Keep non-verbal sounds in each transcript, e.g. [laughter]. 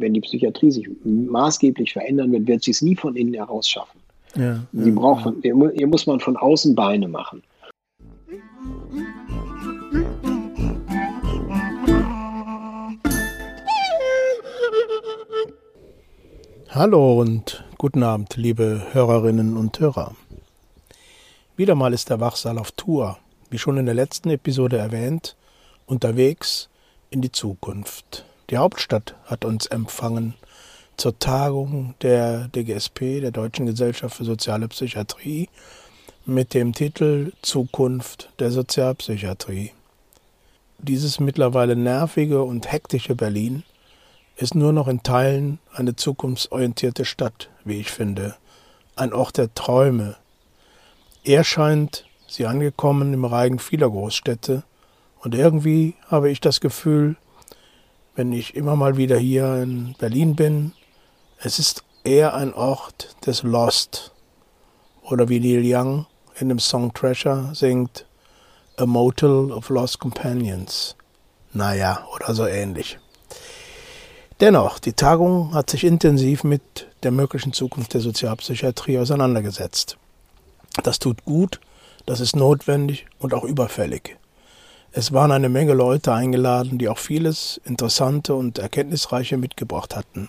Wenn die Psychiatrie sich maßgeblich verändern wird, wird sie es nie von innen heraus schaffen. Ja, sie ja, braucht, ja. Ihr, ihr muss man von außen Beine machen. Hallo und guten Abend, liebe Hörerinnen und Hörer. Wieder mal ist der Wachsaal auf Tour, wie schon in der letzten Episode erwähnt, unterwegs in die Zukunft. Die Hauptstadt hat uns empfangen zur Tagung der DGSP, der Deutschen Gesellschaft für Soziale Psychiatrie, mit dem Titel Zukunft der Sozialpsychiatrie. Dieses mittlerweile nervige und hektische Berlin ist nur noch in Teilen eine zukunftsorientierte Stadt, wie ich finde, ein Ort der Träume. Er scheint, sie angekommen im Reigen vieler Großstädte, und irgendwie habe ich das Gefühl, wenn ich immer mal wieder hier in Berlin bin, es ist eher ein Ort des Lost. Oder wie Neil Young in dem Song Treasure singt, A Motel of Lost Companions. Naja, oder so ähnlich. Dennoch, die Tagung hat sich intensiv mit der möglichen Zukunft der Sozialpsychiatrie auseinandergesetzt. Das tut gut, das ist notwendig und auch überfällig. Es waren eine Menge Leute eingeladen, die auch vieles Interessante und Erkenntnisreiche mitgebracht hatten.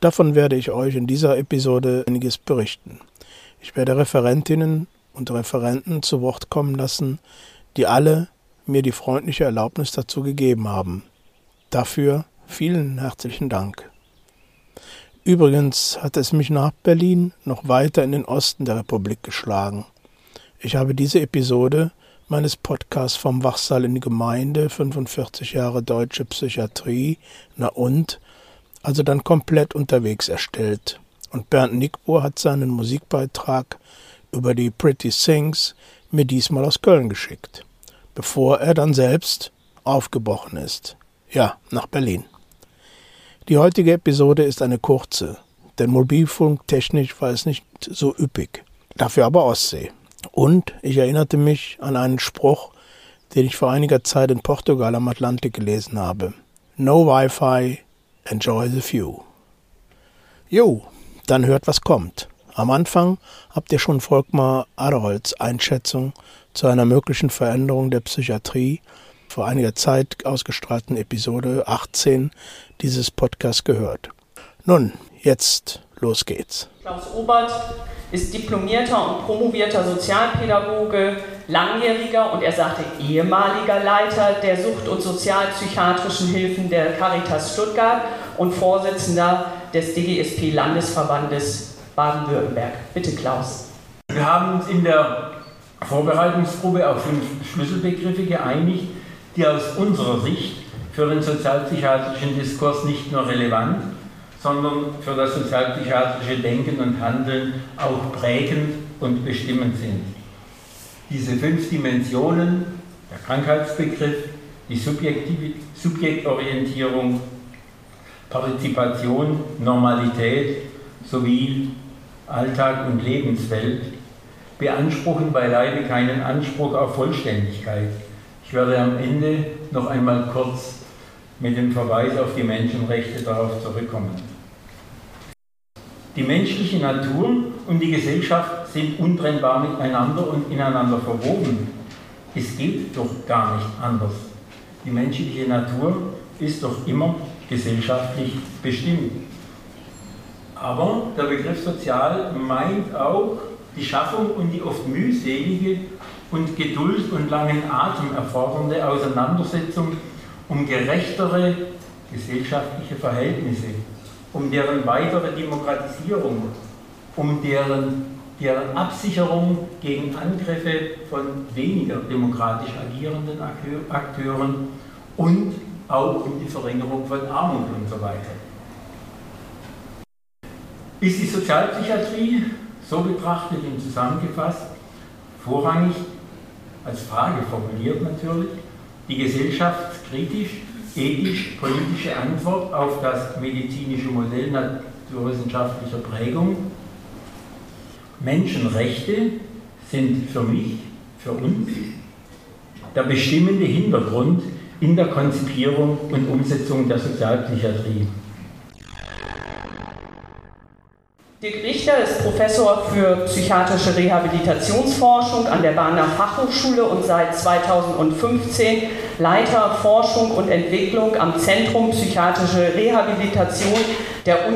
Davon werde ich euch in dieser Episode einiges berichten. Ich werde Referentinnen und Referenten zu Wort kommen lassen, die alle mir die freundliche Erlaubnis dazu gegeben haben. Dafür vielen herzlichen Dank. Übrigens hat es mich nach Berlin noch weiter in den Osten der Republik geschlagen. Ich habe diese Episode meines Podcasts vom Wachsaal in die Gemeinde, 45 Jahre deutsche Psychiatrie, na und, also dann komplett unterwegs erstellt. Und Bernd Nickbohr hat seinen Musikbeitrag über die Pretty Things mir diesmal aus Köln geschickt, bevor er dann selbst aufgebrochen ist. Ja, nach Berlin. Die heutige Episode ist eine kurze, denn Mobilfunk technisch war es nicht so üppig, dafür aber Ostsee. Und ich erinnerte mich an einen Spruch, den ich vor einiger Zeit in Portugal am Atlantik gelesen habe. No Wi-Fi, enjoy the view. Jo, dann hört, was kommt. Am Anfang habt ihr schon Volkmar Aderholz Einschätzung zu einer möglichen Veränderung der Psychiatrie vor einiger Zeit ausgestrahlten Episode 18 dieses Podcasts gehört. Nun, jetzt los geht's. Klaus Obert ist diplomierter und promovierter Sozialpädagoge, langjähriger und er sagte ehemaliger Leiter der Sucht- und sozialpsychiatrischen Hilfen der Caritas Stuttgart und Vorsitzender des DGSP Landesverbandes Baden-Württemberg. Bitte Klaus. Wir haben uns in der Vorbereitungsgruppe auf fünf Schlüsselbegriffe geeinigt, die aus unserer Sicht für den sozialpsychiatrischen Diskurs nicht nur relevant, sondern für das sozialpsychiatrische Denken und Handeln auch prägend und bestimmend sind. Diese fünf Dimensionen, der Krankheitsbegriff, die Subjektorientierung, Partizipation, Normalität sowie Alltag und Lebenswelt, beanspruchen beileibe keinen Anspruch auf Vollständigkeit. Ich werde am Ende noch einmal kurz mit dem Verweis auf die Menschenrechte darauf zurückkommen. Die menschliche Natur und die Gesellschaft sind untrennbar miteinander und ineinander verwoben. Es geht doch gar nicht anders. Die menschliche Natur ist doch immer gesellschaftlich bestimmt. Aber der Begriff sozial meint auch die Schaffung und die oft mühselige und Geduld und langen Atem erfordernde Auseinandersetzung um gerechtere gesellschaftliche Verhältnisse, um deren weitere Demokratisierung, um deren, deren Absicherung gegen Angriffe von weniger demokratisch agierenden Akteuren und auch um die Verringerung von Armut und so weiter. Ist die Sozialpsychiatrie, so betrachtet und zusammengefasst, vorrangig als Frage formuliert natürlich, die gesellschaftskritisch, ethisch, politische Antwort auf das medizinische Modell naturwissenschaftlicher Prägung. Menschenrechte sind für mich, für uns, der bestimmende Hintergrund in der Konzipierung und Umsetzung der Sozialpsychiatrie. Dirk Richter ist Professor für psychiatrische Rehabilitationsforschung an der Bahner Fachhochschule und seit 2015 Leiter Forschung und Entwicklung am Zentrum Psychiatrische Rehabilitation der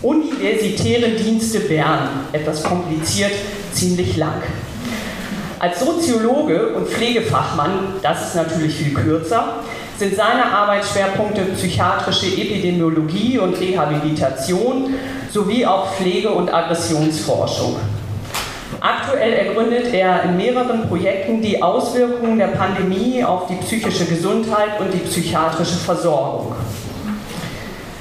Universitären Dienste Bern. Etwas kompliziert, ziemlich lang. Als Soziologe und Pflegefachmann, das ist natürlich viel kürzer, sind seine Arbeitsschwerpunkte psychiatrische Epidemiologie und Rehabilitation sowie auch Pflege- und Aggressionsforschung. Aktuell ergründet er in mehreren Projekten die Auswirkungen der Pandemie auf die psychische Gesundheit und die psychiatrische Versorgung.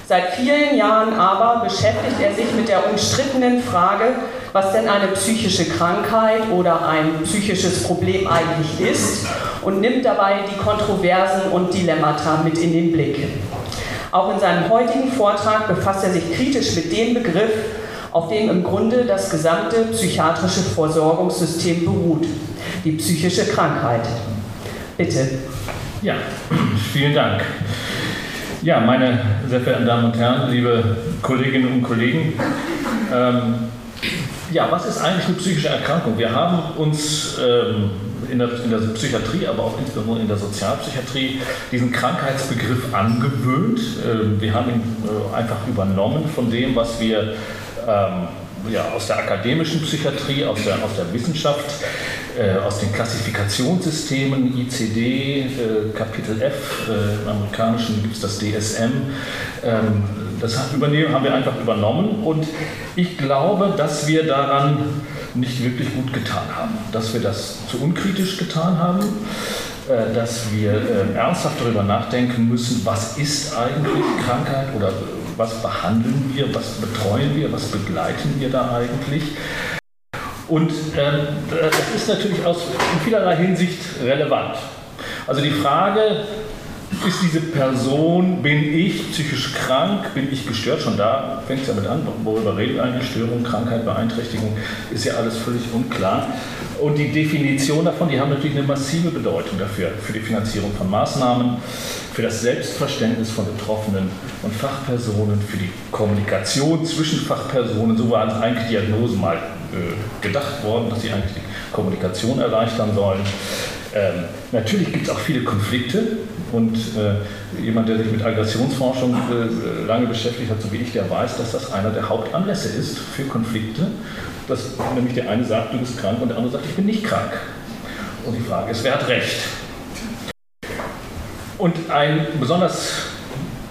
Seit vielen Jahren aber beschäftigt er sich mit der umstrittenen Frage, was denn eine psychische Krankheit oder ein psychisches Problem eigentlich ist und nimmt dabei die Kontroversen und Dilemmata mit in den Blick. Auch in seinem heutigen Vortrag befasst er sich kritisch mit dem Begriff, auf dem im Grunde das gesamte psychiatrische Versorgungssystem beruht, die psychische Krankheit. Bitte. Ja, vielen Dank. Ja, meine sehr verehrten Damen und Herren, liebe Kolleginnen und Kollegen, ähm, ja, was ist eigentlich eine psychische Erkrankung? Wir haben uns ähm, in, der, in, der, Psychiatrie, aber auch insbesondere in der Sozialpsychiatrie diesen Krankheitsbegriff angewöhnt. Ähm, wir haben ihn äh, einfach übernommen von dem, was wir ähm, ja, aus der akademischen Psychiatrie, aus der, aus der Wissenschaft, äh, aus den Klassifikationssystemen, ICD, äh, Kapitel F, äh, im amerikanischen gibt es das DSM, ähm, das haben wir einfach übernommen und ich glaube, dass wir daran nicht wirklich gut getan haben, dass wir das zu unkritisch getan haben, äh, dass wir äh, ernsthaft darüber nachdenken müssen, was ist eigentlich Krankheit oder was behandeln wir, was betreuen wir, was begleiten wir da eigentlich. Und äh, das ist natürlich aus, in vielerlei Hinsicht relevant. Also die Frage, ist diese Person, bin ich psychisch krank, bin ich gestört? Schon da fängt es ja mit an, worüber reden wir eigentlich? Störung, Krankheit, Beeinträchtigung, ist ja alles völlig unklar. Und die Definition davon, die haben natürlich eine massive Bedeutung dafür, für die Finanzierung von Maßnahmen, für das Selbstverständnis von Betroffenen und Fachpersonen, für die Kommunikation zwischen Fachpersonen. So waren eigentlich Diagnosen mal äh, gedacht worden, dass sie eigentlich die Kommunikation erleichtern sollen. Ähm, natürlich gibt es auch viele Konflikte und äh, jemand, der sich mit Aggressionsforschung äh, lange beschäftigt hat, so wie ich, der weiß, dass das einer der Hauptanlässe ist für Konflikte. Dass nämlich der eine sagt, du bist krank und der andere sagt, ich bin nicht krank. Und die Frage ist, wer hat recht? Und ein besonders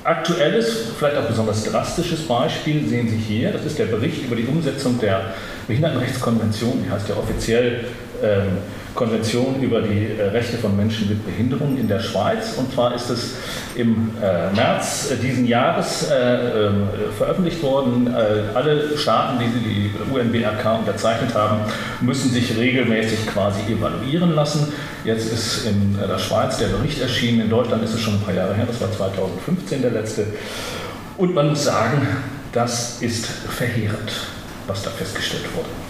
aktuelles, vielleicht auch besonders drastisches Beispiel sehen Sie hier. Das ist der Bericht über die Umsetzung der Behindertenrechtskonvention, die heißt ja offiziell ähm, Konvention über die äh, Rechte von Menschen mit Behinderung in der Schweiz. Und zwar ist es im äh, März äh, diesen Jahres äh, ähm, veröffentlicht worden. Äh, alle Staaten, die die UNBRK unterzeichnet haben, müssen sich regelmäßig quasi evaluieren lassen. Jetzt ist in der Schweiz der Bericht erschienen. In Deutschland ist es schon ein paar Jahre her, das war 2015 der letzte. Und man muss sagen, das ist verheerend, was da festgestellt wurde.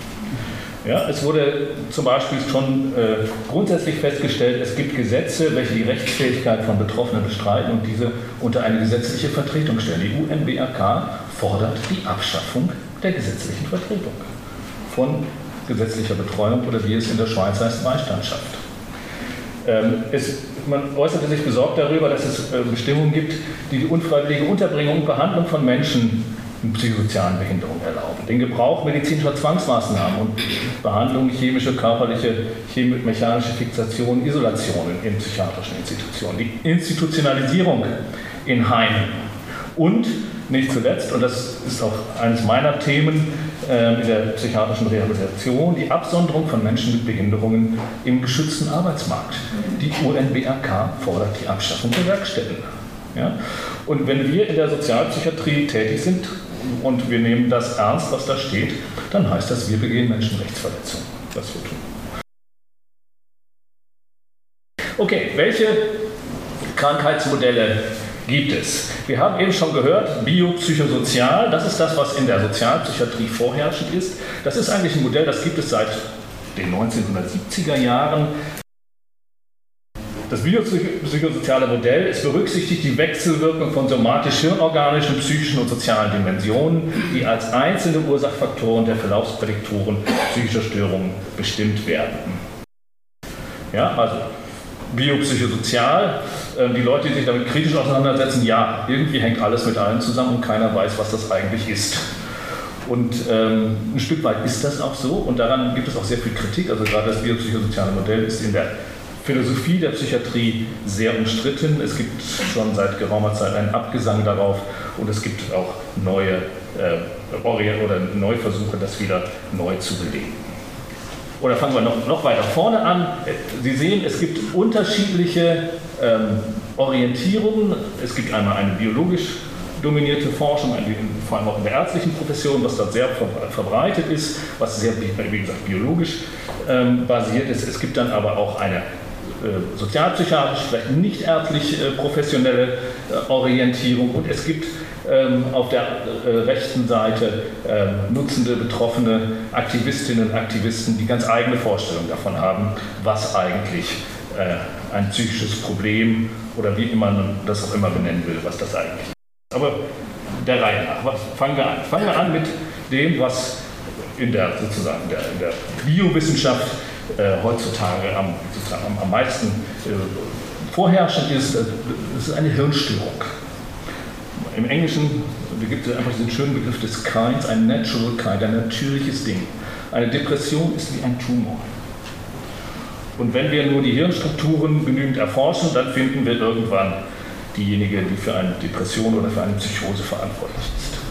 Ja, es wurde zum Beispiel schon äh, grundsätzlich festgestellt, es gibt Gesetze, welche die Rechtsfähigkeit von Betroffenen bestreiten und diese unter eine gesetzliche Vertretung stellen. Die UNBRK fordert die Abschaffung der gesetzlichen Vertretung von gesetzlicher Betreuung oder wie es in der Schweiz heißt, Beistandschaft. Ähm, es, man äußerte sich besorgt darüber, dass es äh, Bestimmungen gibt, die die unfreiwillige Unterbringung und Behandlung von Menschen mit psychosozialen Behinderungen erlauben. Den Gebrauch medizinischer Zwangsmaßnahmen und Behandlung chemische, körperliche, mechanische Fixation, Isolationen in psychiatrischen Institutionen, die Institutionalisierung in Heimen und nicht zuletzt, und das ist auch eines meiner Themen äh, in der psychiatrischen Rehabilitation, die Absonderung von Menschen mit Behinderungen im geschützten Arbeitsmarkt. Die UNBRK fordert die Abschaffung der Werkstätten. Ja? Und wenn wir in der Sozialpsychiatrie tätig sind, und wir nehmen das ernst, was da steht, dann heißt das, wir begehen Menschenrechtsverletzungen, was wir tun. Okay, welche Krankheitsmodelle gibt es? Wir haben eben schon gehört, biopsychosozial, das ist das, was in der Sozialpsychiatrie vorherrschend ist. Das ist eigentlich ein Modell, das gibt es seit den 1970er Jahren Das biopsychosoziale Modell es berücksichtigt die Wechselwirkung von somatisch-hirnorganischen, psychischen und sozialen Dimensionen, die als einzelne Ursachfaktoren der Verlaufsprädiktoren psychischer Störungen bestimmt werden. Ja, also biopsychosozial, ähm, die Leute, die sich damit kritisch auseinandersetzen, ja, irgendwie hängt alles mit allem zusammen und keiner weiß, was das eigentlich ist. Und ähm, ein Stück weit ist das auch so und daran gibt es auch sehr viel Kritik. Also gerade das biopsychosoziale Modell ist in der Philosophie der Psychiatrie sehr umstritten. Es gibt schon seit geraumer Zeit einen Abgesang darauf und es gibt auch neue äh, oder Neuversuche, das wieder neu zu belegen. Oder fangen wir noch, noch weiter vorne an. Sie sehen, es gibt unterschiedliche ähm, Orientierungen. Es gibt einmal eine biologisch dominierte Forschung, vor allem auch in der ärztlichen Profession, was dort sehr verbreitet ist, was sehr, wie gesagt, biologisch ähm, basiert ist. Es gibt dann aber auch eine sozialpsychiatrisch, vielleicht nicht ärztlich äh, professionelle äh, Orientierung und es gibt ähm, auf der rechten Seite ähm, nutzende, betroffene Aktivistinnen und Aktivisten, die ganz eigene Vorstellungen davon haben, was eigentlich ein psychisches Problem oder wie man das auch immer benennen will, was das eigentlich ist. Aber der Reihe nach, was, fangen wir an. Fangen wir an mit dem, was in der, sozusagen der, in der Biowissenschaft äh, heutzutage am, sozusagen am, meisten äh, vorherrschend ist, das ist eine Hirnstörung. Im Englischen gibt es einfach diesen schönen Begriff des Kinds, ein Natural Kind, ein natürliches Ding. Eine Depression ist wie ein Tumor. Und wenn wir nur die Hirnstrukturen genügend erforschen, dann finden wir irgendwann diejenige, die für eine Depression oder für eine Psychose verantwortlich ist.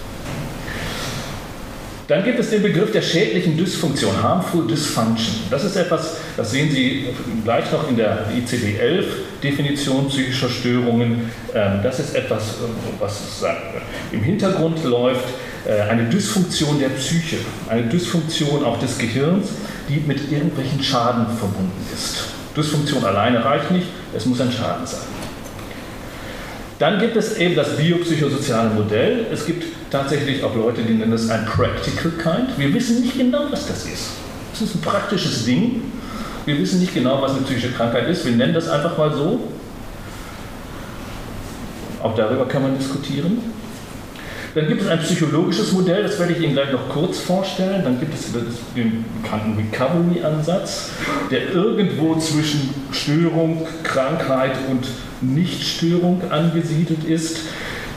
Dann gibt es den Begriff der schädlichen Dysfunktion, Harmful Dysfunction. Das ist etwas, das sehen Sie gleich noch in der ICD-11-Definition psychischer Störungen. Ähm, das ist etwas, was im Hintergrund läuft, äh, eine Dysfunktion der Psyche, eine Dysfunktion auch des Gehirns, die mit irgendwelchen Schaden verbunden ist. Dysfunktion alleine reicht nicht, es muss ein Schaden sein. Dann gibt es eben das biopsychosoziale Modell. Es gibt tatsächlich auch Leute, die nennen es ein Practical Kind. Wir wissen nicht genau, was das ist. Es ist ein praktisches Ding. Wir wissen nicht genau, was eine psychische Krankheit ist. Wir nennen das einfach mal so. Auch darüber kann man diskutieren. Dann gibt es ein psychologisches Modell, das werde ich Ihnen gleich noch kurz vorstellen. Dann gibt es den bekannten Recovery-Ansatz, der irgendwo zwischen Störung, Krankheit und Nichtstörung angesiedelt ist,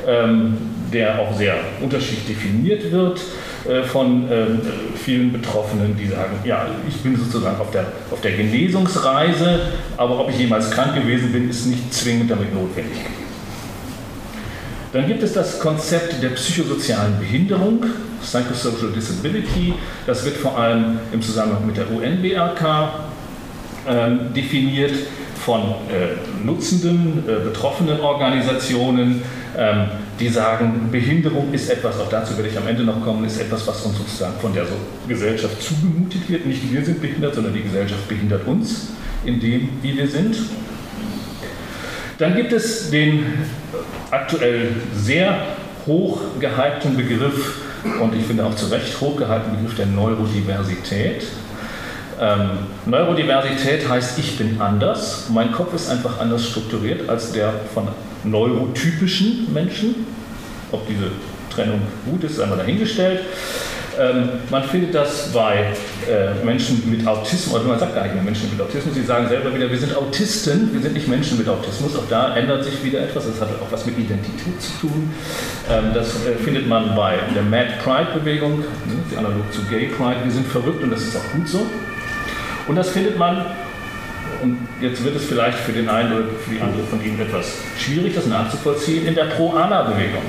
ähm, der auch sehr unterschiedlich definiert wird äh, von ähm, vielen Betroffenen, die sagen, ja, ich bin sozusagen auf der, auf der Genesungsreise, aber ob ich jemals krank gewesen bin, ist nicht zwingend damit notwendig. Dann gibt es das Konzept der psychosozialen Behinderung, Psychosocial Disability. Das wird vor allem im Zusammenhang mit der UNBRK ähm, definiert von äh, nutzenden, äh, betroffenen Organisationen, ähm, die sagen, Behinderung ist etwas, auch dazu werde ich am Ende noch kommen, ist etwas, was uns sozusagen von der Gesellschaft zugemutet wird. Nicht wir sind behindert, sondern die Gesellschaft behindert uns in dem, wie wir sind. Dann gibt es den aktuell sehr hoch gehypten Begriff und ich finde auch zu Recht hoch gehaltenen Begriff der Neurodiversität. Ähm, Neurodiversität heißt, ich bin anders. Mein Kopf ist einfach anders strukturiert als der von neurotypischen Menschen. Ob diese Trennung gut ist, ist einmal dahingestellt. Ähm, man findet das bei äh, Menschen mit Autismus, also man sagt gar nicht mehr Menschen mit Autismus, sie sagen selber wieder, wir sind Autisten, wir sind nicht Menschen mit Autismus. Auch da ändert sich wieder etwas, das hat auch was mit Identität zu tun. Ähm, das äh, findet man bei der Mad Pride-Bewegung, ne, analog zu Gay Pride, wir sind verrückt und das ist auch gut so. Und das findet man und jetzt wird es vielleicht für den einen oder für die andere von Ihnen etwas schwierig, das nachzuvollziehen, in der Pro-Ana-Bewegung.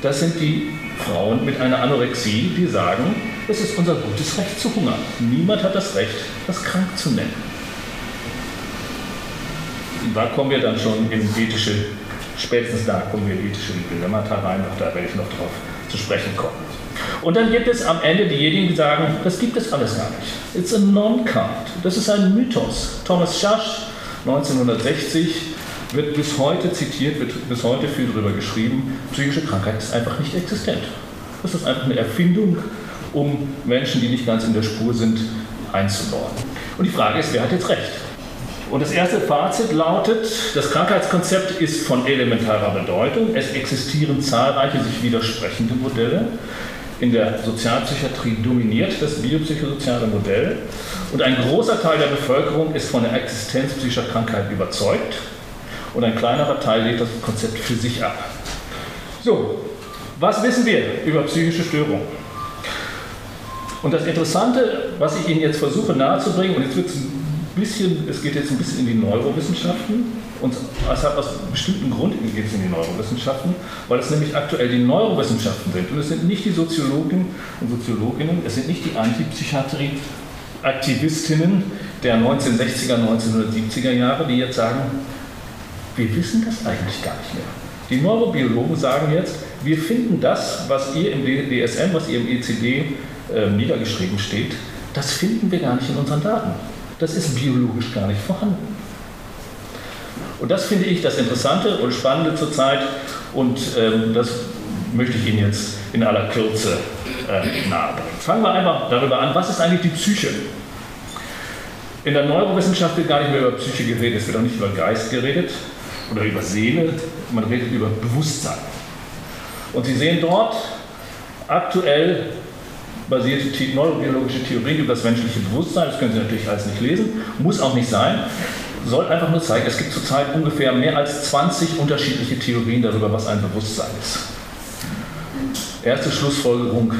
Das sind die Frauen mit einer Anorexie, die sagen, es ist unser gutes Recht zu hungern. Niemand hat das Recht, das krank zu nennen. Da kommen wir dann schon in ethische, spätestens da kommen wir in ethische Dilemmata rein, auch da werde ich noch drauf zu sprechen kommen. Und dann gibt es am Ende diejenigen, die sagen, das gibt es alles gar nicht. It's a non-kind. Das ist ein Mythos. Thomas Schasch, 1960, wird bis heute zitiert, wird bis heute viel darüber geschrieben, psychische Krankheit ist einfach nicht existent. Das ist einfach eine Erfindung, um Menschen, die nicht ganz in der Spur sind, einzubauen. Und die Frage ist, wer hat jetzt recht? Und das erste Fazit lautet, das Krankheitskonzept ist von elementarer Bedeutung. Es existieren zahlreiche sich widersprechende Modelle. In der Sozialpsychiatrie dominiert das biopsychosoziale Modell und ein großer Teil der Bevölkerung ist von der Existenz psychischer Krankheit überzeugt und ein kleinerer Teil lehnt das Konzept für sich ab. So, was wissen wir über psychische Störungen? Und das Interessante, was ich Ihnen jetzt versuche nahezubringen, und jetzt wird es ein bisschen, es geht jetzt ein bisschen in die Neurowissenschaften und es hat aus bestimmten Grund es in die Neurowissenschaften, weil es nämlich aktuell die Neurowissenschaften sind und es sind nicht die Soziologen und Soziologinnen, es sind nicht die Antipsychiatrie-Aktivistinnen der 1960er, 1970er Jahre, die jetzt sagen, wir wissen das eigentlich gar nicht mehr. Die Neurobiologen sagen jetzt, wir finden das, was ihr im DSM, was ihr im ECD äh, niedergeschrieben steht, das finden wir gar nicht in unseren Daten das ist biologisch gar nicht vorhanden. Und das finde ich das Interessante und Spannende zurzeit und ähm, das möchte ich Ihnen jetzt in aller Kürze äh, nahebringen. Fangen wir einfach darüber an, was ist eigentlich die Psyche? In der Neurowissenschaft wird gar nicht mehr über Psyche geredet, es wird auch nicht über Geist geredet oder über Seele, man redet über Bewusstsein. Und Sie sehen dort aktuell basierte neurobiologische Theorien über das menschliche Bewusstsein. Das können Sie natürlich alles nicht lesen, muss auch nicht sein. Soll einfach nur zeigen, es gibt zurzeit ungefähr mehr als 20 unterschiedliche Theorien darüber, was ein Bewusstsein ist. Erste Schlussfolgerung,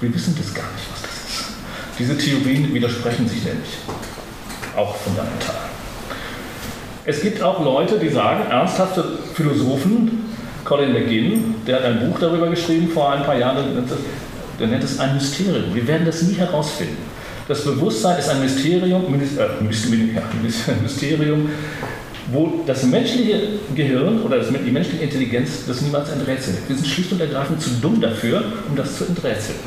wir wissen das gar nicht, was das ist. Diese Theorien widersprechen sich nämlich, auch fundamental. Es gibt auch Leute, die sagen, ernsthafte Philosophen, Colin McGinn, der hat ein Buch darüber geschrieben vor ein paar Jahren, der nennt es ein Mysterium. Wir werden das nie herausfinden. Das Bewusstsein ist ein Mysterium, äh, [laughs] Mysterium, wo das menschliche Gehirn oder die menschliche Intelligenz das niemals enträtselt. Wir sind schlicht und ergreifend zu dumm dafür, um das zu enträtseln.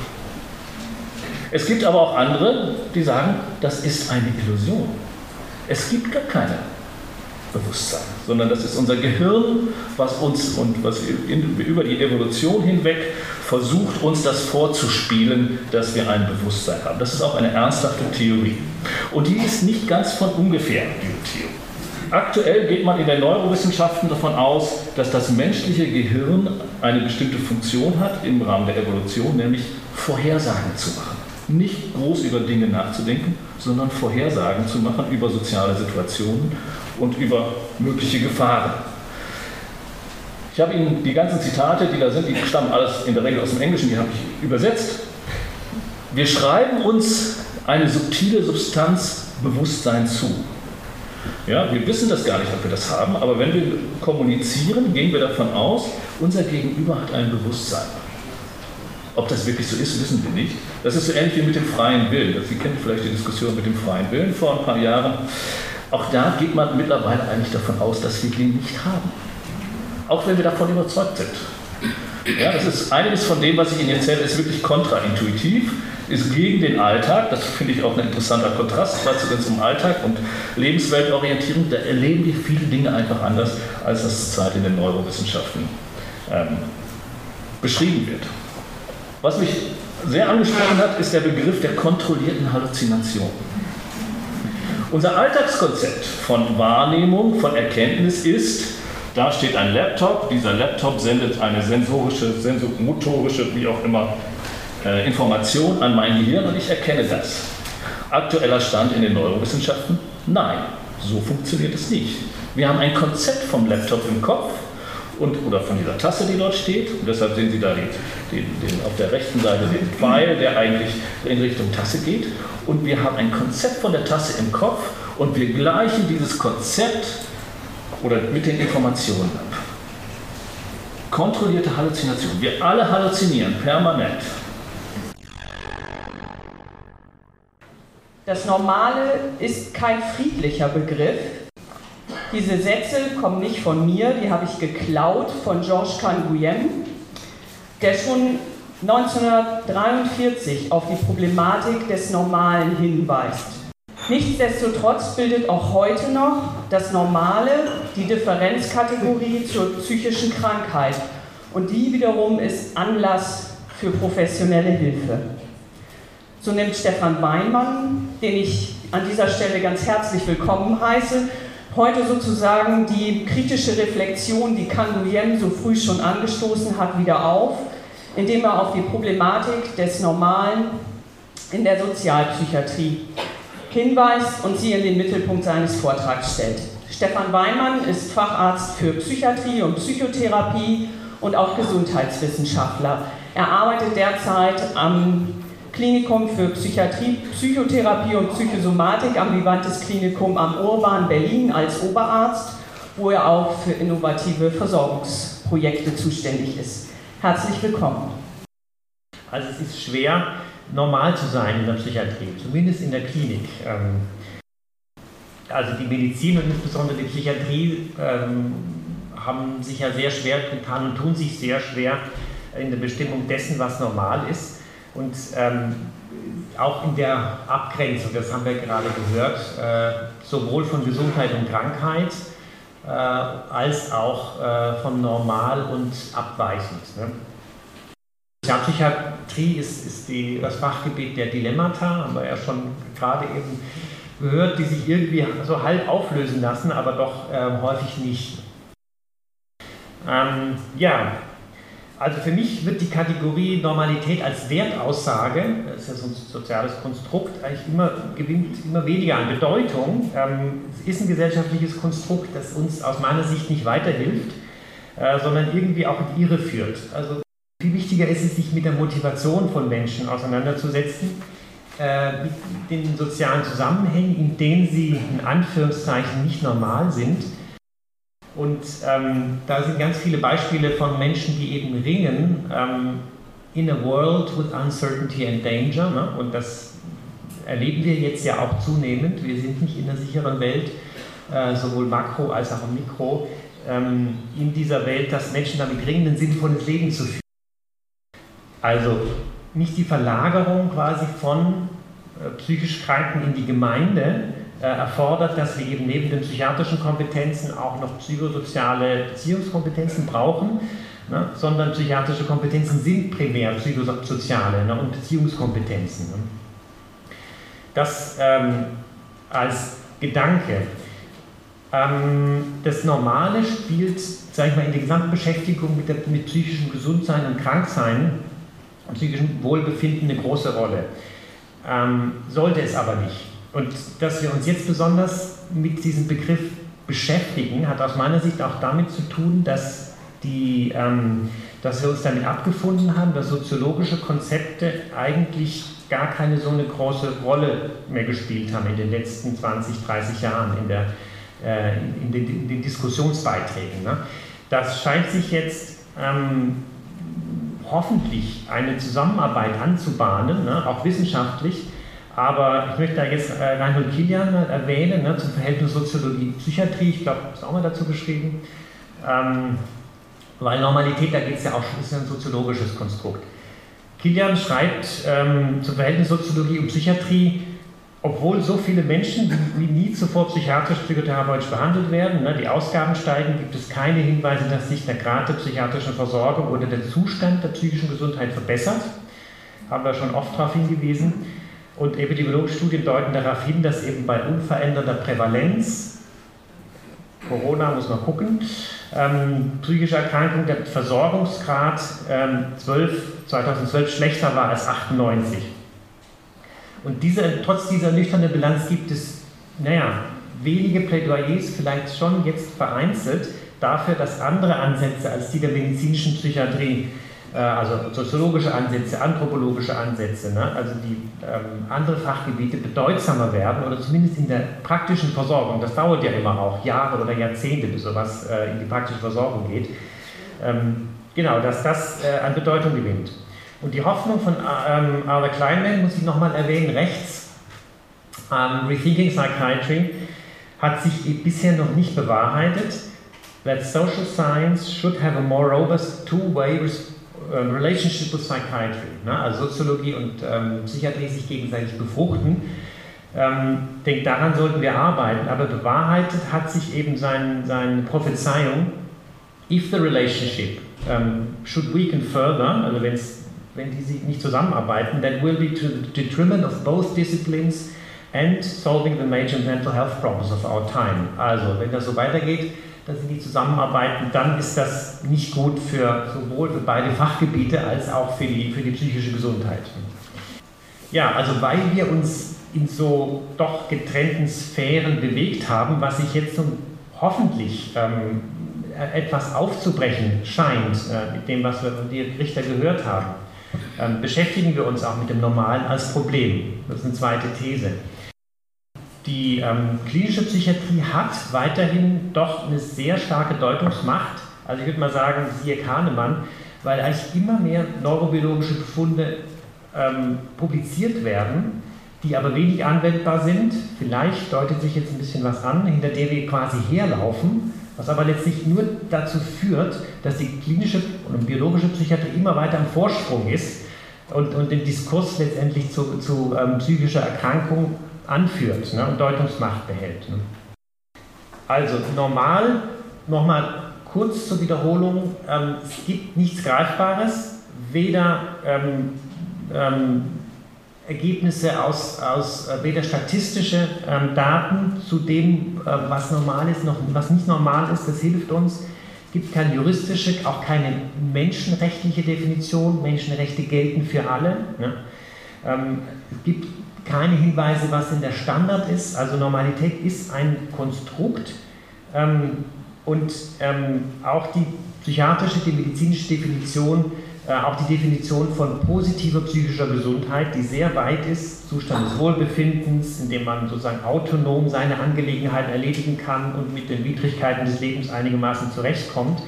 Es gibt aber auch andere, die sagen, das ist eine Illusion. Es gibt gar keine Bewusstsein, sondern das ist unser Gehirn, was uns und was über die Evolution hinweg versucht, uns das vorzuspielen, dass wir ein Bewusstsein haben. Das ist auch eine ernsthafte Theorie. Und die ist nicht ganz von ungefähr, diese Theorie. Aktuell geht man in den Neurowissenschaften davon aus, dass das menschliche Gehirn eine bestimmte Funktion hat im Rahmen der Evolution, nämlich Vorhersagen zu machen. Nicht groß über Dinge nachzudenken, sondern Vorhersagen zu machen über soziale Situationen und über mögliche Gefahren. Ich habe Ihnen die ganzen Zitate, die da sind, die stammen alles in der Regel aus dem Englischen, die habe ich übersetzt. Wir schreiben uns eine subtile Substanz Bewusstsein zu. Ja, wir wissen das gar nicht, ob wir das haben, aber wenn wir kommunizieren, gehen wir davon aus, unser Gegenüber hat ein Bewusstsein. Ob das wirklich so ist, wissen wir nicht. Das ist so ähnlich wie mit dem freien Willen. Sie kennen vielleicht die Diskussion mit dem freien Willen vor ein paar Jahren. Auch da geht man mittlerweile eigentlich davon aus, dass wir den nicht haben. Auch wenn wir davon überzeugt sind. Ja, das ist einiges von dem, was ich Ihnen erzähle, ist wirklich kontraintuitiv, ist gegen den Alltag. Das finde ich auch ein interessanter Kontrast, weil es um Alltag und Lebensweltorientierung, da erleben wir viele Dinge einfach anders, als das zurzeit in den Neurowissenschaften ähm, beschrieben wird. Was mich sehr angesprochen hat, ist der Begriff der kontrollierten Halluzination. Unser Alltagskonzept von Wahrnehmung, von Erkenntnis ist, da steht ein Laptop, dieser Laptop sendet eine sensorische, sensomotorische, wie auch immer, äh, Information an mein Gehirn und ich erkenne das. Aktueller Stand in den Neurowissenschaften? Nein, so funktioniert es nicht. Wir haben ein Konzept vom Laptop im Kopf und, oder von dieser Tasse, die dort steht. Und deshalb sehen Sie da die, den, den, auf der rechten Seite den Pfeil, der eigentlich in Richtung Tasse geht und wir haben ein Konzept von der Tasse im Kopf und wir gleichen dieses Konzept oder mit den Informationen ab. Kontrollierte Halluzination. Wir alle halluzinieren permanent. Das Normale ist kein friedlicher Begriff. Diese Sätze kommen nicht von mir, die habe ich geklaut von Georges Canguilhem, der schon 1943 auf die Problematik des Normalen hinweist. Nichtsdestotrotz bildet auch heute noch das Normale die Differenzkategorie zur psychischen Krankheit und die wiederum ist Anlass für professionelle Hilfe. So nimmt Stefan Weinmann, den ich an dieser Stelle ganz herzlich willkommen heiße. Heute sozusagen die kritische Reflexion, die Kanguyen so früh schon angestoßen hat, wieder auf, indem er auf die Problematik des Normalen in der Sozialpsychiatrie hinweist und sie in den Mittelpunkt seines Vortrags stellt. Stefan Weimann ist Facharzt für Psychiatrie und Psychotherapie und auch Gesundheitswissenschaftler. Er arbeitet derzeit am Klinikum für Psychiatrie, Psychotherapie und Psychosomatik am Vivantes Klinikum am Urban Berlin als Oberarzt, wo er auch für innovative Versorgungsprojekte zuständig ist. Herzlich willkommen. Also es ist schwer, normal zu sein in der Psychiatrie, zumindest in der Klinik. Ähm, also die Medizin und insbesondere die Psychiatrie ähm, haben sich ja sehr schwer getan und tun sich sehr schwer in der Bestimmung dessen, was normal ist. Und ähm, auch in der Abgrenzung, das haben wir gerade gehört, äh, sowohl von Gesundheit und Krankheit äh, als auch äh, von normal und abweichend. Ja, Psychiatrie ist, ist die, das Fachgebiet der Dilemmata, haben wir ja schon gerade eben gehört, die sich irgendwie so halb auflösen lassen, aber doch ähm, häufig nicht. Ähm, ja, also für mich wird die Kategorie Normalität als Wertaussage, das ist ja so ein soziales Konstrukt, eigentlich immer, gewinnt immer weniger an Bedeutung. Ähm, es ist ein gesellschaftliches Konstrukt, das uns aus meiner Sicht nicht weiterhilft, äh, sondern irgendwie auch in die Irre führt. Also viel wichtiger ist es, sich mit der Motivation von Menschen auseinanderzusetzen, äh, mit den sozialen Zusammenhängen, in denen sie in Anführungszeichen nicht normal sind und ähm, da sind ganz viele Beispiele von Menschen, die eben ringen ähm, in a world with uncertainty and danger. Ne? Und das erleben wir jetzt ja auch zunehmend. Wir sind nicht in einer sicheren Welt, äh, sowohl makro als auch mikro, ähm, in dieser Welt, dass Menschen damit ringen, ein sinnvolles Leben zu führen. Also nicht die Verlagerung quasi von äh, psychisch Kranken in die Gemeinde, äh, erfordert, dass wir eben neben den psychiatrischen Kompetenzen auch noch psychosoziale Beziehungskompetenzen brauchen, ne, sondern psychiatrische Kompetenzen sind primär psychosoziale ne, und Beziehungskompetenzen. Ne. Das ähm, als Gedanke. Ähm, das Normale spielt, sage ich mal, in der Gesamtbeschäftigung mit, der, mit psychischem Gesundsein und Kranksein und psychischem Wohlbefinden eine große Rolle. Ähm, sollte es aber nicht. Und dass wir uns jetzt besonders mit diesem Begriff beschäftigen, hat aus meiner Sicht auch damit zu tun, dass, die, ähm, dass wir uns damit abgefunden haben, dass soziologische Konzepte eigentlich gar keine so eine große Rolle mehr gespielt haben in den letzten 20, 30 Jahren in, der, äh, in, den, in, den, Diskussionsbeiträgen. Ne? Das scheint sich jetzt ähm, hoffentlich eine Zusammenarbeit anzubahnen, ne? auch wissenschaftlich, aber ich möchte da jetzt äh, Reinhold Kilian erwähnen, ne, zum Verhältnis Soziologie-Psychiatrie, ich glaube, das ist auch mal dazu geschrieben. Ähm, weil Normalität, da geht es ja auch schon, ist ja ein soziologisches Konstrukt. Kilian schreibt ähm, zum Verhältnis Soziologie und Psychiatrie, obwohl so viele Menschen wie nie zuvor psychiatrisch-psychotherapeutisch behandelt werden, ne, die Ausgaben steigen, gibt es keine Hinweise, dass sich der Grad der psychiatrischen Versorgung oder der Zustand der psychischen Gesundheit verbessert. Haben wir schon oft darauf hingewiesen. Und epidemiologische Studien deuten darauf hin, dass eben bei unveränderter Prävalenz, Corona muss man gucken, ähm, psychische Erkrankung der Versorgungsgrad ähm, 12, 2012 schlechter war als 98. Und diese, trotz dieser nüchternen Bilanz gibt es, naja, wenige Plädoyers, vielleicht schon jetzt vereinzelt, dafür, dass andere Ansätze als die der medizinischen Psychiatrie äh, also soziologische Ansätze, anthropologische Ansätze, ne? also die ähm, andere Fachgebiete bedeutsamer werden oder zumindest in der praktischen Versorgung. Das dauert ja immer auch Jahre oder Jahrzehnte, bis sowas äh, in die praktische Versorgung geht. Ähm, genau, dass das äh, an Bedeutung gewinnt. Und die Hoffnung von ähm, Arthur Kleinman muss ich nochmal erwähnen, rechts, ähm, Rethinking Psychiatry, hat sich bisher noch nicht bewahrheitet. That social science should have a more robust two-way ähm, Relationship with Psychiatry, ne? also Soziologie und ähm, Psychiatrie sich gegenseitig befruchten. Ähm, denke, daran sollten wir arbeiten, aber bewahrheitet hat sich eben sein, seine Prophezeiung, if the relationship um, should weaken further, also wenn die nicht zusammenarbeiten, that will be to the detriment of both disciplines and solving the major mental health problems of our time. Also, wenn das so weitergeht, dass sie die zusammenarbeiten, dann ist das nicht gut für sowohl für beide Fachgebiete als auch für die, für die psychische Gesundheit. Ja, also weil wir uns in so doch getrennten Sphären bewegt haben, was sich jetzt hoffentlich ähm, etwas aufzubrechen scheint, äh, mit dem, was wir von dir Richter gehört haben, ähm, beschäftigen wir uns auch mit dem Normalen als Problem. Das ist eine zweite These. Die ähm, klinische Psychiatrie hat weiterhin doch eine sehr starke Deutungsmacht. Also ich würde mal sagen, siehe Kahnemann, weil eigentlich immer mehr neurobiologische Befunde ähm, publiziert werden, die aber wenig anwendbar sind. Vielleicht deutet sich jetzt ein bisschen was an, hinter der wir quasi herlaufen, was aber letztlich nur dazu führt, dass die klinische und biologische Psychiatrie immer weiter im Vorsprung ist und, und den Diskurs letztendlich zu, zu ähm, psychischer Erkrankung anführt ne, und Deutungsmacht behält. Ne. Also normal, nochmal kurz zur Wiederholung, ähm, es gibt nichts Greifbares, weder ähm, ähm, Ergebnisse aus, aus äh, weder statistische ähm, Daten zu dem, äh, was normal ist, noch was nicht normal ist, das hilft uns. Es gibt keine juristische, auch keine menschenrechtliche Definition. Menschenrechte gelten für alle. Ne? Ähm, es gibt keine Hinweise, was in der Standard ist. Also Normalität ist ein Konstrukt ähm, und ähm, auch die psychiatrische, die medizinische Definition, auch die Definition von positiver psychischer Gesundheit, die sehr weit ist, Zustand des Wohlbefindens, in dem man sozusagen autonom seine Angelegenheiten erledigen kann und mit den Widrigkeiten des Lebens einigermaßen zurechtkommt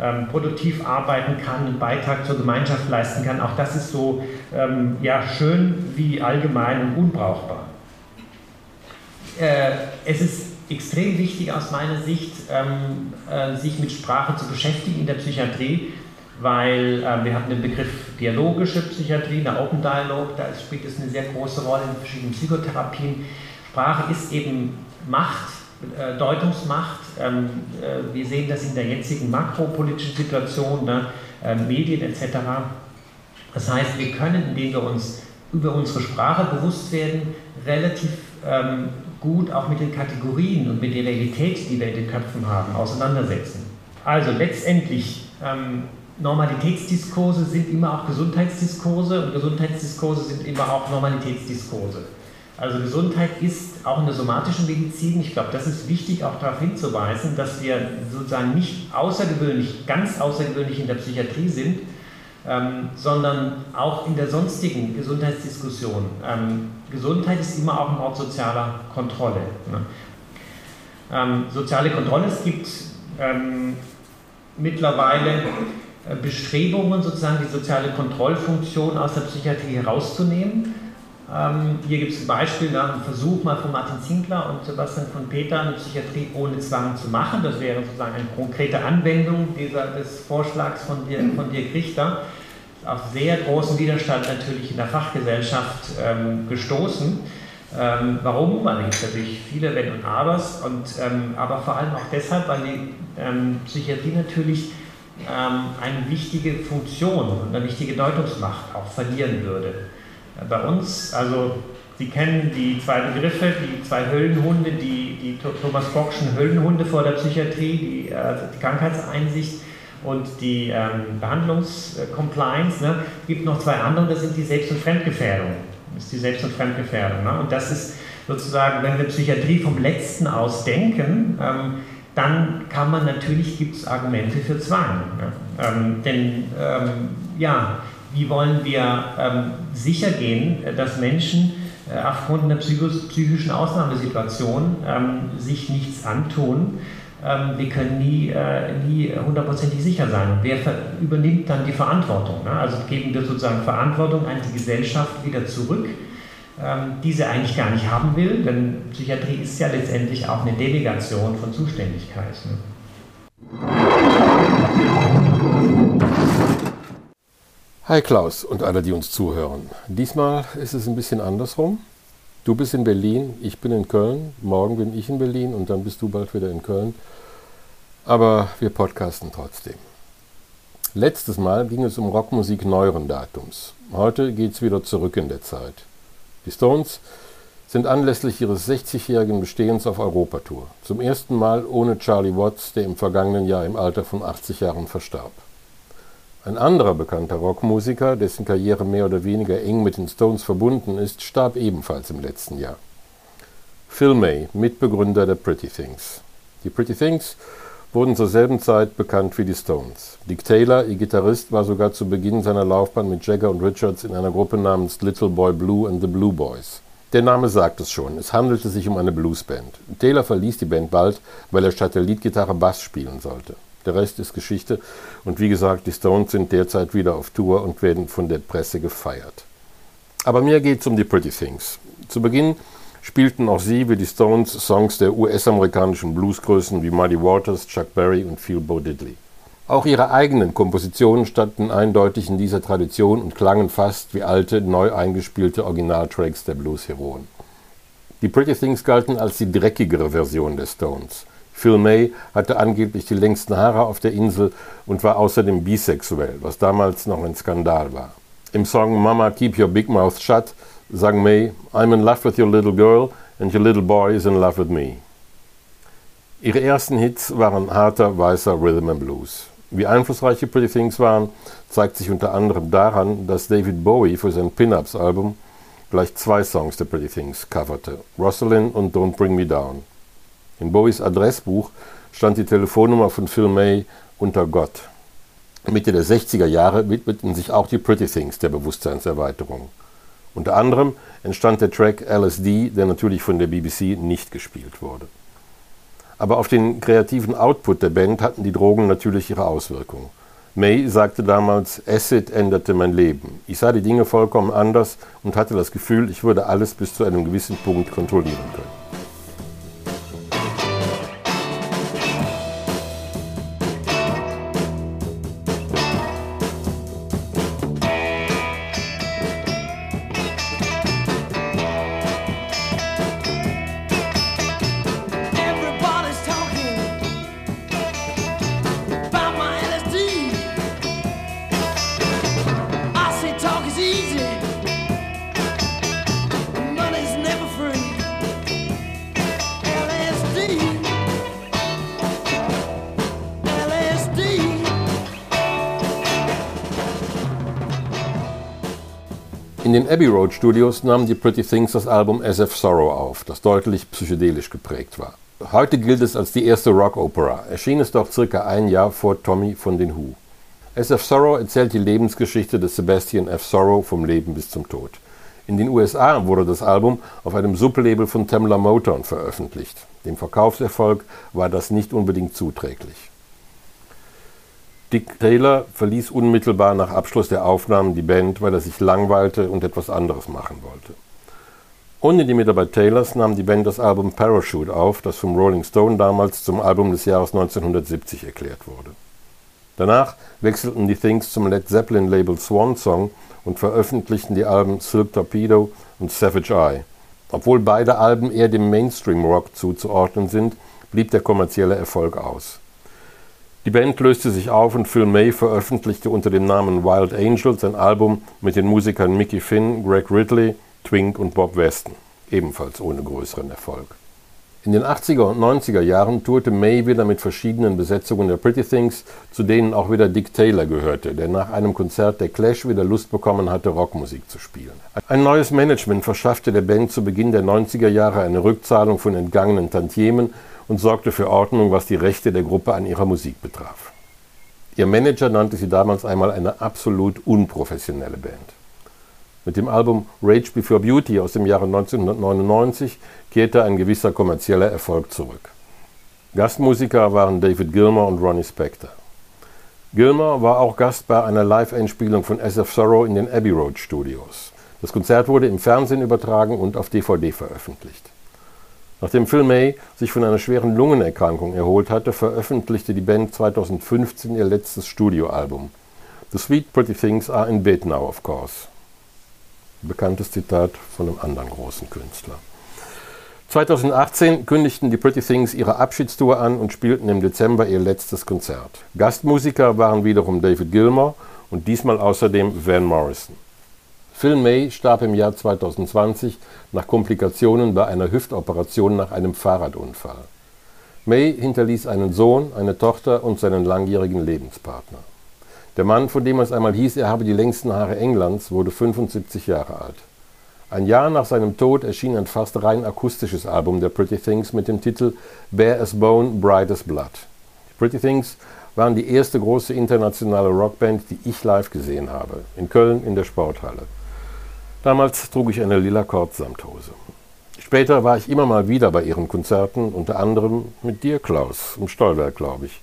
ähm, produktiv arbeiten kann, einen Beitrag zur Gemeinschaft leisten kann. Auch das ist so ähm, ja, schön wie allgemein und unbrauchbar. Äh, es ist extrem wichtig aus meiner Sicht, ähm, äh, sich mit Sprache zu beschäftigen in der Psychiatrie, weil äh, wir haben den Begriff dialogische Psychiatrie, der Open Dialog, da spielt es eine sehr große Rolle in verschiedenen Psychotherapien. Sprache ist eben Macht, äh, Deutungsmacht. Ähm, äh, wir sehen das in der jetzigen makropolitischen Situation, ne, äh, Medien etc. Das heißt, wir können, indem wir uns über unsere Sprache bewusst werden, relativ ähm, gut auch mit den Kategorien und mit der Realität, die wir in den Köpfen haben, auseinandersetzen. Also letztendlich, ähm, Normalitätsdiskurse sind immer auch Gesundheitsdiskurse und Gesundheitsdiskurse sind immer auch Normalitätsdiskurse. Also Gesundheit ist auch in der somatischen Medizin, ich glaube, das ist wichtig auch darauf hinzuweisen, dass wir sozusagen nicht außergewöhnlich, ganz außergewöhnlich in der Psychiatrie sind, ähm, sondern auch in der sonstigen Gesundheitsdiskussion. Ähm, Gesundheit ist immer auch ein Ort sozialer Kontrolle. Ne? Ähm, soziale Kontrolle, es gibt ähm, mittlerweile Bestrebungen, sozusagen die soziale Kontrollfunktion aus der Psychiatrie herauszunehmen. Ähm, hier gibt es ein Beispiel, da ein Versuch mal von Martin Zinkler und Sebastian von Peter, eine Psychiatrie ohne Zwang zu machen. Das wäre sozusagen eine konkrete Anwendung dieser, des Vorschlags von, dir, von Dirk Richter. Auf sehr großen Widerstand natürlich in der Fachgesellschaft ähm, gestoßen. Ähm, warum? Weil es natürlich viele Wenn und Abers, und, ähm, aber vor allem auch deshalb, weil die ähm, Psychiatrie natürlich eine wichtige Funktion und eine wichtige Deutungsmacht auch verlieren würde bei uns, also Sie kennen die zwei Begriffe, die zwei Höllenhunde, die, die Thomas Bockschen Höllenhunde vor der Psychiatrie, die, also die Krankheitseinsicht und die ähm, Behandlungscompliance. Ne? Es gibt noch zwei andere, das sind die Selbst- und Fremdgefährdung. Das ist die Selbst- und Fremdgefährdung. Ne? Und das ist sozusagen, wenn wir Psychiatrie vom Letzten aus denken, ähm, dann kann man natürlich, gibt es Argumente für Zwang. Ne? Ähm, denn ähm, ja, wie wollen wir ähm, sicher gehen, dass Menschen äh, aufgrund einer psychischen Ausnahmesituation ähm, sich nichts antun. Ähm, wir können nie, äh, nie hundertprozentig sicher sein. Wer übernimmt dann die Verantwortung? Ne? Also geben wir sozusagen Verantwortung an die Gesellschaft wieder zurück, ähm, die sie eigentlich gar nicht haben will, denn Psychiatrie ist ja letztendlich auch eine Delegation von Zuständigkeit. Ne? Hi Klaus und alle, die uns zuhören. Diesmal ist es ein bisschen andersrum. Du bist in Berlin, ich bin in Köln. Morgen bin ich in Berlin und dann bist du bald wieder in Köln. Aber wir podcasten trotzdem. Letztes Mal ging es um Rockmusik neueren Datums. Heute geht es wieder zurück in der Zeit. Die Stones sind anlässlich ihres 60-jährigen Bestehens auf Europatour. Zum ersten Mal ohne Charlie Watts, der im vergangenen Jahr im Alter von 80 Jahren verstarb. Ein anderer bekannter Rockmusiker, dessen Karriere mehr oder weniger eng mit den Stones verbunden ist, starb ebenfalls im letzten Jahr. Phil May, Mitbegründer der Pretty Things. Die Pretty Things wurden zur selben Zeit bekannt wie die Stones. Dick Taylor, ihr Gitarrist, war sogar zu Beginn seiner Laufbahn mit Jagger und Richards in einer Gruppe namens Little Boy Blue and the Blue Boys. Der Name sagt es schon, es handelte sich um eine Bluesband. Taylor verließ die Band bald, weil er statt der Leadgitarre Bass spielen sollte. Der Rest ist Geschichte und wie gesagt, die Stones sind derzeit wieder auf Tour und werden von der Presse gefeiert. Aber mir geht es um die Pretty Things. Zu Beginn spielten auch sie wie die Stones Songs der US-amerikanischen Bluesgrößen wie Muddy Waters, Chuck Berry und Phil Bo Diddley. Auch ihre eigenen Kompositionen standen eindeutig in dieser Tradition und klangen fast wie alte, neu eingespielte Originaltracks der Blues-Heroen. Die Pretty Things galten als die dreckigere Version der Stones. Phil May hatte angeblich die längsten Haare auf der Insel und war außerdem bisexuell, was damals noch ein Skandal war. Im Song Mama Keep Your Big Mouth Shut sang May I'm in love with your little girl and your little boy is in love with me. Ihre ersten Hits waren harter, weißer Rhythm and Blues. Wie einflussreich die Pretty Things waren, zeigt sich unter anderem daran, dass David Bowie für sein Pin-Ups-Album gleich zwei Songs der Pretty Things coverte, Rosalind und Don't Bring Me Down. In Bowies Adressbuch stand die Telefonnummer von Phil May unter Gott. Mitte der 60er Jahre widmeten sich auch die Pretty Things der Bewusstseinserweiterung. Unter anderem entstand der Track LSD, der natürlich von der BBC nicht gespielt wurde. Aber auf den kreativen Output der Band hatten die Drogen natürlich ihre Auswirkungen. May sagte damals, Acid änderte mein Leben. Ich sah die Dinge vollkommen anders und hatte das Gefühl, ich würde alles bis zu einem gewissen Punkt kontrollieren können. Abbey Road Studios nahmen die Pretty Things das Album As If Sorrow auf, das deutlich psychedelisch geprägt war. Heute gilt es als die erste Rock-Opera, erschien es doch circa ein Jahr vor Tommy von den Who. As If Sorrow erzählt die Lebensgeschichte des Sebastian F. Sorrow vom Leben bis zum Tod. In den USA wurde das Album auf einem Sublabel von Tamla Motown veröffentlicht. Dem Verkaufserfolg war das nicht unbedingt zuträglich. Dick Taylor verließ unmittelbar nach Abschluss der Aufnahmen die Band, weil er sich langweilte und etwas anderes machen wollte. Ohne die Mitarbeit Taylors nahm die Band das Album Parachute auf, das vom Rolling Stone damals zum Album des Jahres 1970 erklärt wurde. Danach wechselten die Things zum Led Zeppelin Label Swan Song und veröffentlichten die Alben Silk Torpedo und Savage Eye. Obwohl beide Alben eher dem Mainstream Rock zuzuordnen sind, blieb der kommerzielle Erfolg aus. Die Band löste sich auf und Phil May veröffentlichte unter dem Namen Wild Angels ein Album mit den Musikern Mickey Finn, Greg Ridley, Twink und Bob Weston, ebenfalls ohne größeren Erfolg. In den 80er und 90er Jahren tourte May wieder mit verschiedenen Besetzungen der Pretty Things, zu denen auch wieder Dick Taylor gehörte, der nach einem Konzert der Clash wieder Lust bekommen hatte, Rockmusik zu spielen. Ein neues Management verschaffte der Band zu Beginn der 90er Jahre eine Rückzahlung von entgangenen Tantiemen und sorgte für Ordnung, was die Rechte der Gruppe an ihrer Musik betraf. Ihr Manager nannte sie damals einmal eine absolut unprofessionelle Band. Mit dem Album Rage Before Beauty aus dem Jahre 1999 kehrte ein gewisser kommerzieller Erfolg zurück. Gastmusiker waren David Gilmer und Ronnie Spector. Gilmer war auch Gast bei einer Live-Einspielung von SF Sorrow in den Abbey Road Studios. Das Konzert wurde im Fernsehen übertragen und auf DVD veröffentlicht. Nachdem Phil May sich von einer schweren Lungenerkrankung erholt hatte, veröffentlichte die Band 2015 ihr letztes Studioalbum. The Sweet Pretty Things are in bed now, of course. Bekanntes Zitat von einem anderen großen Künstler. 2018 kündigten die Pretty Things ihre Abschiedstour an und spielten im Dezember ihr letztes Konzert. Gastmusiker waren wiederum David Gilmour und diesmal außerdem Van Morrison. Phil May starb im Jahr 2020 nach Komplikationen bei einer Hüftoperation nach einem Fahrradunfall. May hinterließ einen Sohn, eine Tochter und seinen langjährigen Lebenspartner. Der Mann, von dem es einmal hieß, er habe die längsten Haare Englands, wurde 75 Jahre alt. Ein Jahr nach seinem Tod erschien ein fast rein akustisches Album der Pretty Things mit dem Titel Bare as Bone, Bright as Blood. Pretty Things waren die erste große internationale Rockband, die ich live gesehen habe, in Köln in der Sporthalle. Damals trug ich eine lila Kordsamthose. Später war ich immer mal wieder bei ihren Konzerten, unter anderem mit dir, Klaus, im Stollwerk, glaube ich.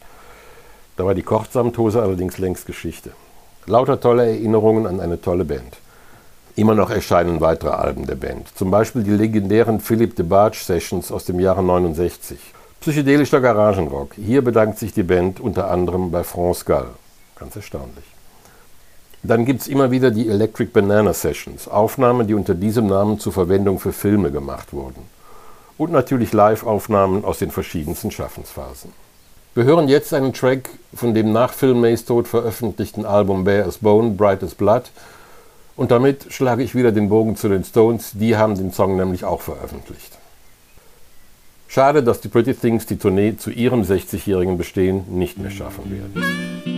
Da war die Kordsamthose allerdings längst Geschichte. Lauter tolle Erinnerungen an eine tolle Band. Immer noch erscheinen weitere Alben der Band, zum Beispiel die legendären Philip DeBarge Sessions aus dem Jahre 69. Psychedelischer Garagenrock. Hier bedankt sich die Band unter anderem bei France Gall. Ganz erstaunlich. Dann gibt es immer wieder die Electric Banana Sessions, Aufnahmen, die unter diesem Namen zur Verwendung für Filme gemacht wurden. Und natürlich Live-Aufnahmen aus den verschiedensten Schaffensphasen. Wir hören jetzt einen Track von dem nach Phil Mays Tod veröffentlichten Album Bare as Bone, Bright as Blood und damit schlage ich wieder den Bogen zu den Stones, die haben den Song nämlich auch veröffentlicht. Schade, dass die Pretty Things die Tournee zu ihrem 60-jährigen Bestehen nicht mehr schaffen werden.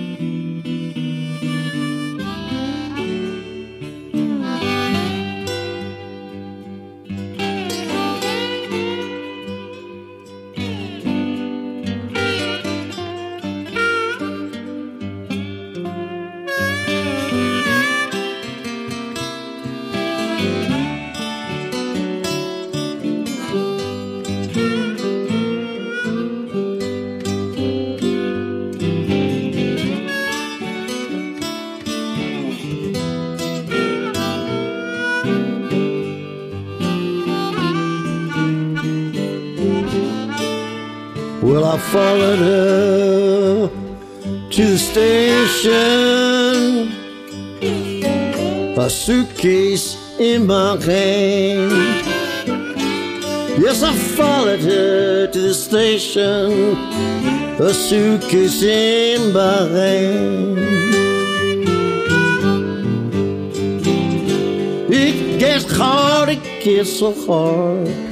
Followed her to the station, a suitcase in my hand. Yes, I followed her to the station, a suitcase in my hand. It gets hard, it gets so hard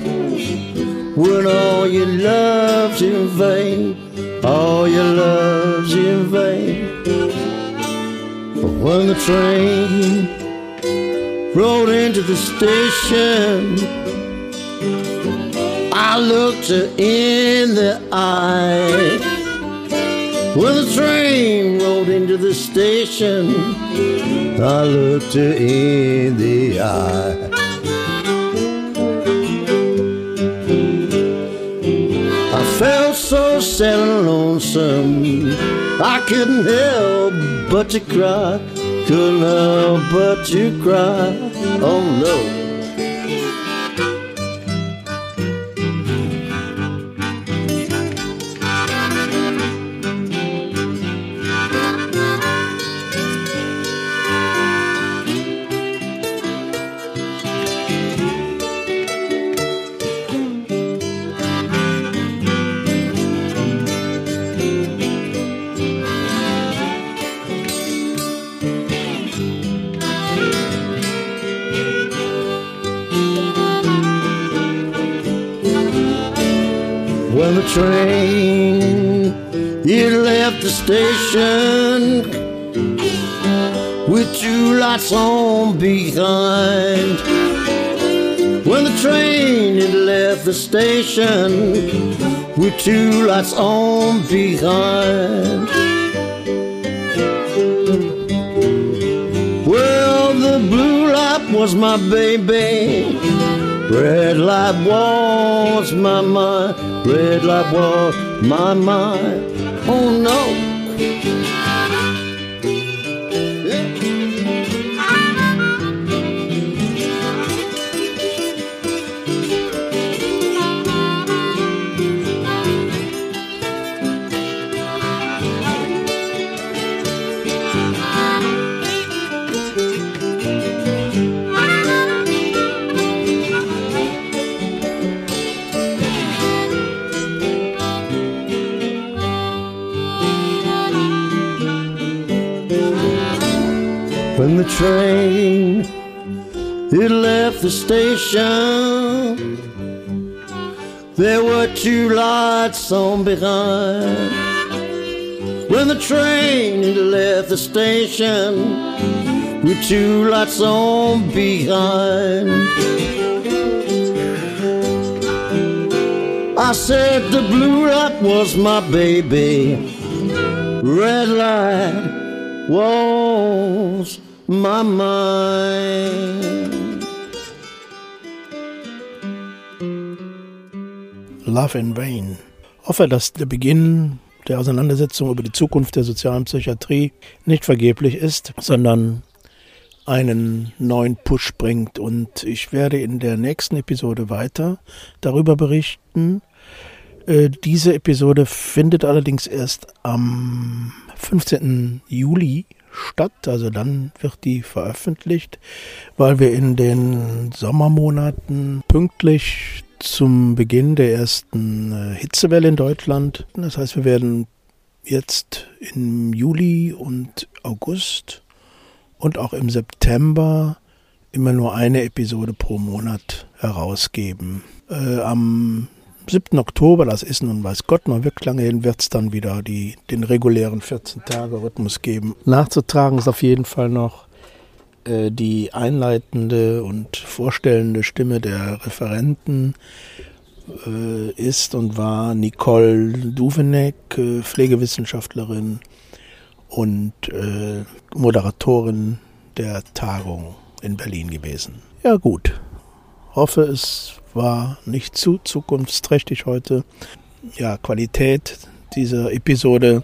when all your love's in vain, all your love's in vain. But when the train rolled into the station, I looked her in the eye. When the train rolled into the station, I looked her in the eye. So sad and lonesome. I couldn't help but to cry. Couldn't help but to cry. Oh no. Lights on behind. When the train had left the station with two lights on behind. Well, the blue light was my baby. Red light was my mind. Red light was my mind. Oh no. Train it left the station. There were two lights on behind. When the train left the station, with two lights on behind. I said the blue light was my baby. Red light was my mind. Love in Vain. Hoffe, dass der Beginn der Auseinandersetzung über die Zukunft der sozialen Psychiatrie nicht vergeblich ist, sondern einen neuen Push bringt. Und ich werde in der nächsten Episode weiter darüber berichten. Äh, diese Episode findet allerdings erst am 15. Juli statt, also dann wird die veröffentlicht, weil wir in den Sommermonaten pünktlich zum Beginn der ersten äh, Hitzewelle in Deutschland, das heißt, wir werden jetzt im Juli und August und auch im September immer nur eine Episode pro Monat herausgeben. Äh, am 7. Oktober, das ist nun weiß Gott noch wirklich lange hin, wird es dann wieder die, den regulären 14-Tage-Rhythmus geben. Nachzutragen ist auf jeden Fall noch äh, die einleitende und vorstellende Stimme der Referenten äh, ist und war Nicole Duveneck, äh, Pflegewissenschaftlerin und äh, Moderatorin der Tagung in Berlin gewesen. Ja gut, hoffe es war nicht zu zukunftsträchtig heute. Ja, Qualität dieser Episode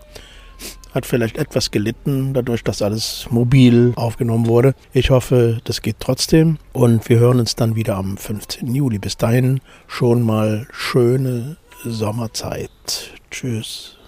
hat vielleicht etwas gelitten, dadurch, dass alles mobil aufgenommen wurde. Ich hoffe, das geht trotzdem und wir hören uns dann wieder am 15. Juli. Bis dahin schon mal schöne Sommerzeit. Tschüss.